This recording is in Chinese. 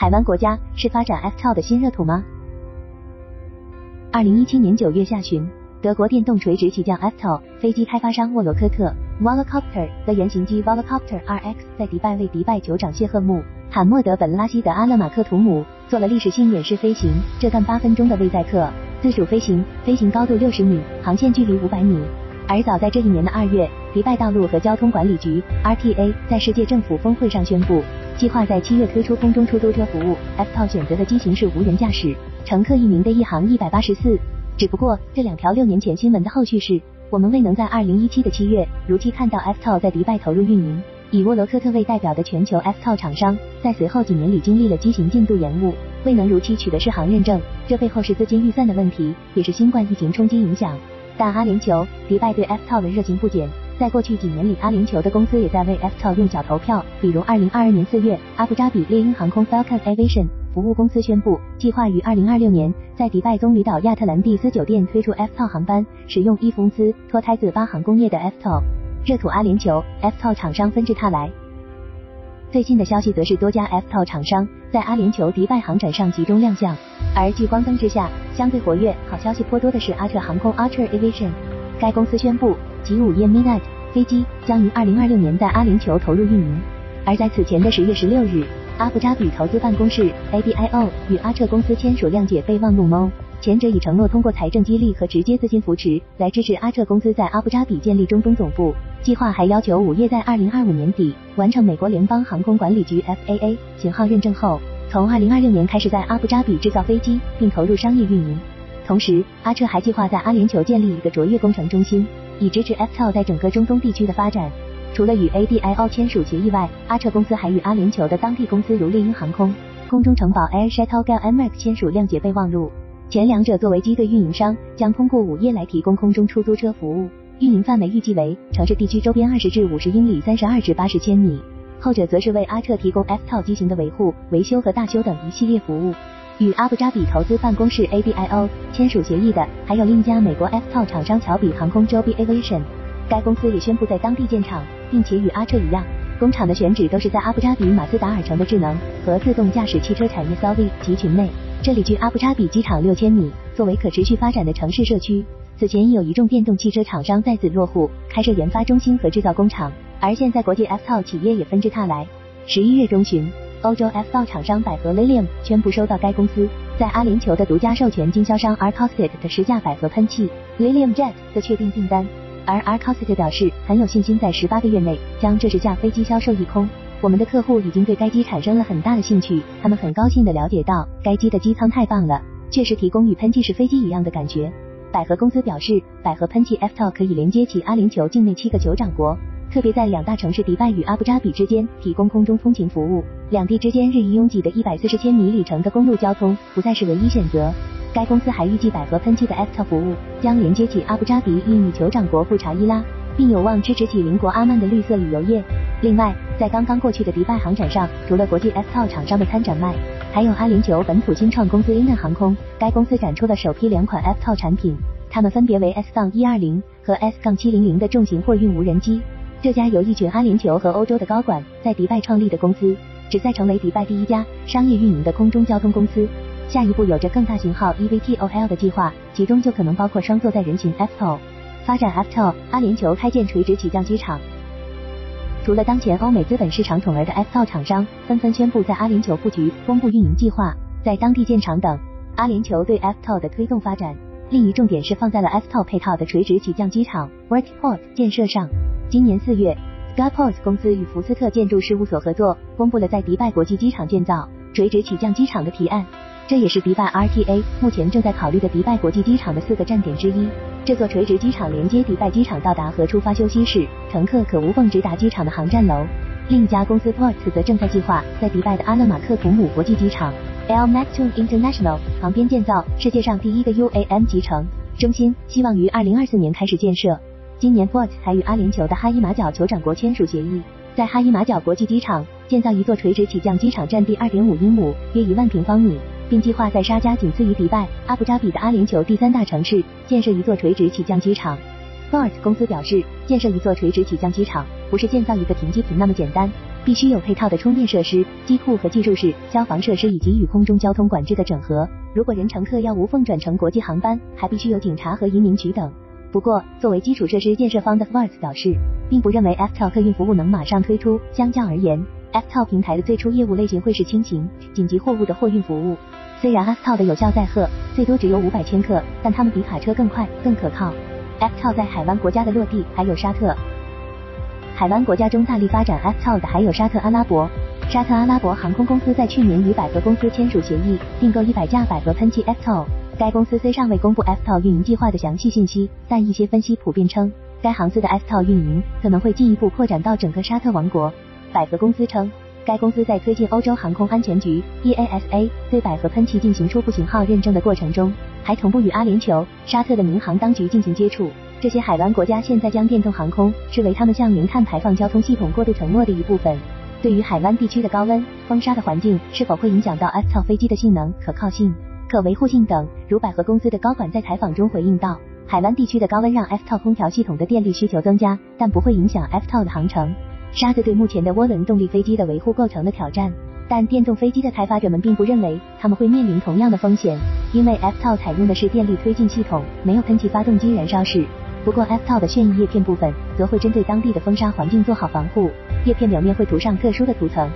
海湾国家是发展 FTO 的新热土吗？二零一七年九月下旬，德国电动垂直起降 FTO 飞机开发商沃罗科特 （Volocopter） 的原型机 Volocopter RX 在迪拜为迪拜酋长谢赫穆罕默德本拉希德阿勒马克图姆做了历史性演示飞行，这段八分钟的未载客自主飞行，飞行高度六十米，航线距离五百米。而早在这一年的二月，迪拜道路和交通管理局 RTA 在世界政府峰会上宣布，计划在七月推出空中出租车服务。FTOL 选择的机型是无人驾驶，乘客一名的一航一百八十四。只不过这两条六年前新闻的后续是，我们未能在二零一七的七月如期看到 FTOL 在迪拜投入运营。以沃罗科特为代表的全球 FTOL 厂商，在随后几年里经历了机型进度延误，未能如期取得适航认证。这背后是资金预算的问题，也是新冠疫情冲击影响。但阿联酋、迪拜对 FTOL 的热情不减，在过去几年里，阿联酋的公司也在为 FTO 用脚投票。比如，二零二二年四月，阿布扎比猎鹰航空 Falcon Aviation 服务公司宣布，计划于二零二六年在迪拜棕榈岛亚特兰蒂斯酒店推出 FTO 航班，使用伊风兹脱胎自巴航工业的 FTO。热土阿联酋 FTO 厂商纷至沓来。最近的消息则是多家 FTO 厂商在阿联酋迪拜航展上集中亮相，而聚光灯之下相对活跃、好消息颇多的是阿特航空 （Archer Aviation）。该公司宣布，及午夜 Midnight 飞机将于二零二六年在阿联酋投入运营。而在此前的十月十六日，阿布扎比投资办公室 （ABIO） 与阿彻公司签署谅解备忘录，MO。前者已承诺通过财政激励和直接资金扶持来支持阿彻公司在阿布扎比建立中东总部。计划还要求午夜在二零二五年底完成美国联邦航空管理局 FAA 型号认证后，从二零二六年开始在阿布扎比制造飞机并投入商业运营。同时，阿彻还计划在阿联酋建立一个卓越工程中心，以支持 FTOL 在整个中东地区的发展。除了与 ADIO 签署协议外，阿彻公司还与阿联酋的当地公司如猎鹰航空、空中城堡 Air Shuttle g a l m a x 签署谅解备忘录。前两者作为机队运营商，将通过午夜来提供空中出租车服务，运营范围预计为城市地区周边二十至五十英里，三十二至八十千米。后者则是为阿彻提供 F 套机型的维护、维修和大修等一系列服务。与阿布扎比投资办公室 ABIO 签署协议的，还有另一家美国 F 套厂商乔比航空 Joby Aviation。该公司也宣布在当地建厂，并且与阿彻一样，工厂的选址都是在阿布扎比马斯达尔城的智能和自动驾驶汽车产业 SOV 集群内。这里距阿布扎比机场六千米，作为可持续发展的城市社区，此前已有一众电动汽车厂商在此落户，开设研发中心和制造工厂。而现在，国际 F 套企业也纷至沓来。十一月中旬，欧洲 F 套厂商百合 Lilium 宣布收到该公司在阿联酋的独家授权经销商 Arcostet 的十架百合喷气 Lilium Jet 的确定订单。而 Arcostet 表示很有信心在十八个月内将这十架飞机销售一空。我们的客户已经对该机产生了很大的兴趣，他们很高兴的了解到该机的机舱太棒了，确实提供与喷气式飞机一样的感觉。百合公司表示，百合喷气 FTOL 可以连接起阿联酋境内七个酋长国，特别在两大城市迪拜与阿布扎比之间提供空中通勤服务，两地之间日益拥挤的一百四十千米里程的公路交通不再是唯一选择。该公司还预计，百合喷气的 Aft 服务将连接起阿布扎比与女酋长国富查伊拉。并有望支持起邻国阿曼的绿色旅游业。另外，在刚刚过去的迪拜航展上，除了国际 F 套厂商的参展外，还有阿联酋本土新创公司 Inan 航空。该公司展出了首批两款 F 套产品，它们分别为 S-120 和 S-700 的重型货运无人机。这家由一群阿联酋和欧洲的高管在迪拜创立的公司，旨在成为迪拜第一家商业运营的空中交通公司。下一步有着更大型号 eVTOL 的计划，其中就可能包括双座载人群 F 套。发展 FTOL，阿联酋开建垂直起降机场。除了当前欧美资本市场宠儿的 FTOL 厂商纷纷宣布在阿联酋布局、公布运营计划、在当地建厂等，阿联酋对 FTOL 的推动发展，另一重点是放在了 FTOL 配套的垂直起降机场 Vertiport 建设上。今年四月，Skyport 公司与福斯特建筑事务所合作，公布了在迪拜国际机场建造垂直起降机场的提案。这也是迪拜 RTA 目前正在考虑的迪拜国际机场的四个站点之一。这座垂直机场连接迪拜机场到达和出发休息室，乘客可无缝直达机场的航站楼。另一家公司 Ports 则正在计划在迪拜的阿勒马克图姆国际机场 （Al Maktoum International） 旁边建造世界上第一个 UAM 集成中心，希望于二零二四年开始建设。今年，Fort 还与阿联酋的哈伊马角酋长国签署协议，在哈伊马角国际机场建造一座垂直起降机场，占地二点五英亩，约一万平方米。并计划在沙加仅次于迪拜、阿布扎比的阿联酋第三大城市建设一座垂直起降机场。f o r t 公司表示，建设一座垂直起降机场不是建造一个停机坪那么简单，必须有配套的充电设施、机库和技术室、消防设施以及与空中交通管制的整合。如果人乘客要无缝转乘国际航班，还必须有警察和移民局等。不过，作为基础设施建设方的 Farts 表示，并不认为 FTL 客运服务能马上推出。相较而言，FTL 平台的最初业务类型会是轻型、紧急货物的货运服务。虽然 FTL 的有效载荷最多只有五百千克，但它们比卡车更快、更可靠。FTL 在海湾国家的落地还有沙特。海湾国家中大力发展 FTL 的还有沙特阿拉伯。沙特阿拉伯航空公司在去年与百合公司签署协议，订购一百架百合喷气 FTL。该公司虽尚未公布 FTL 运营计划的详细信息，但一些分析普遍称，该航司的 FTL 运营可能会进一步扩展到整个沙特王国。百合公司称，该公司在推进欧洲航空安全局 EASA 对百合喷气进行初步型号认证的过程中，还同步与阿联酋、沙特的民航当局进行接触。这些海湾国家现在将电动航空视为他们向零碳排放交通系统过渡承诺的一部分。对于海湾地区的高温、风沙的环境是否会影响到 FTL 飞机的性能、可靠性、可维护性等，如百合公司的高管在采访中回应道，海湾地区的高温让 FTL 空调系统的电力需求增加，但不会影响 FTL 的航程。沙子对目前的涡轮动力飞机的维护构成了挑战，但电动飞机的开发者们并不认为他们会面临同样的风险，因为 FTL 采用的是电力推进系统，没有喷气发动机燃烧室。不过，FTL 的旋翼叶片部分则会针对当地的风沙环境做好防护，叶片表面会涂上特殊的涂层。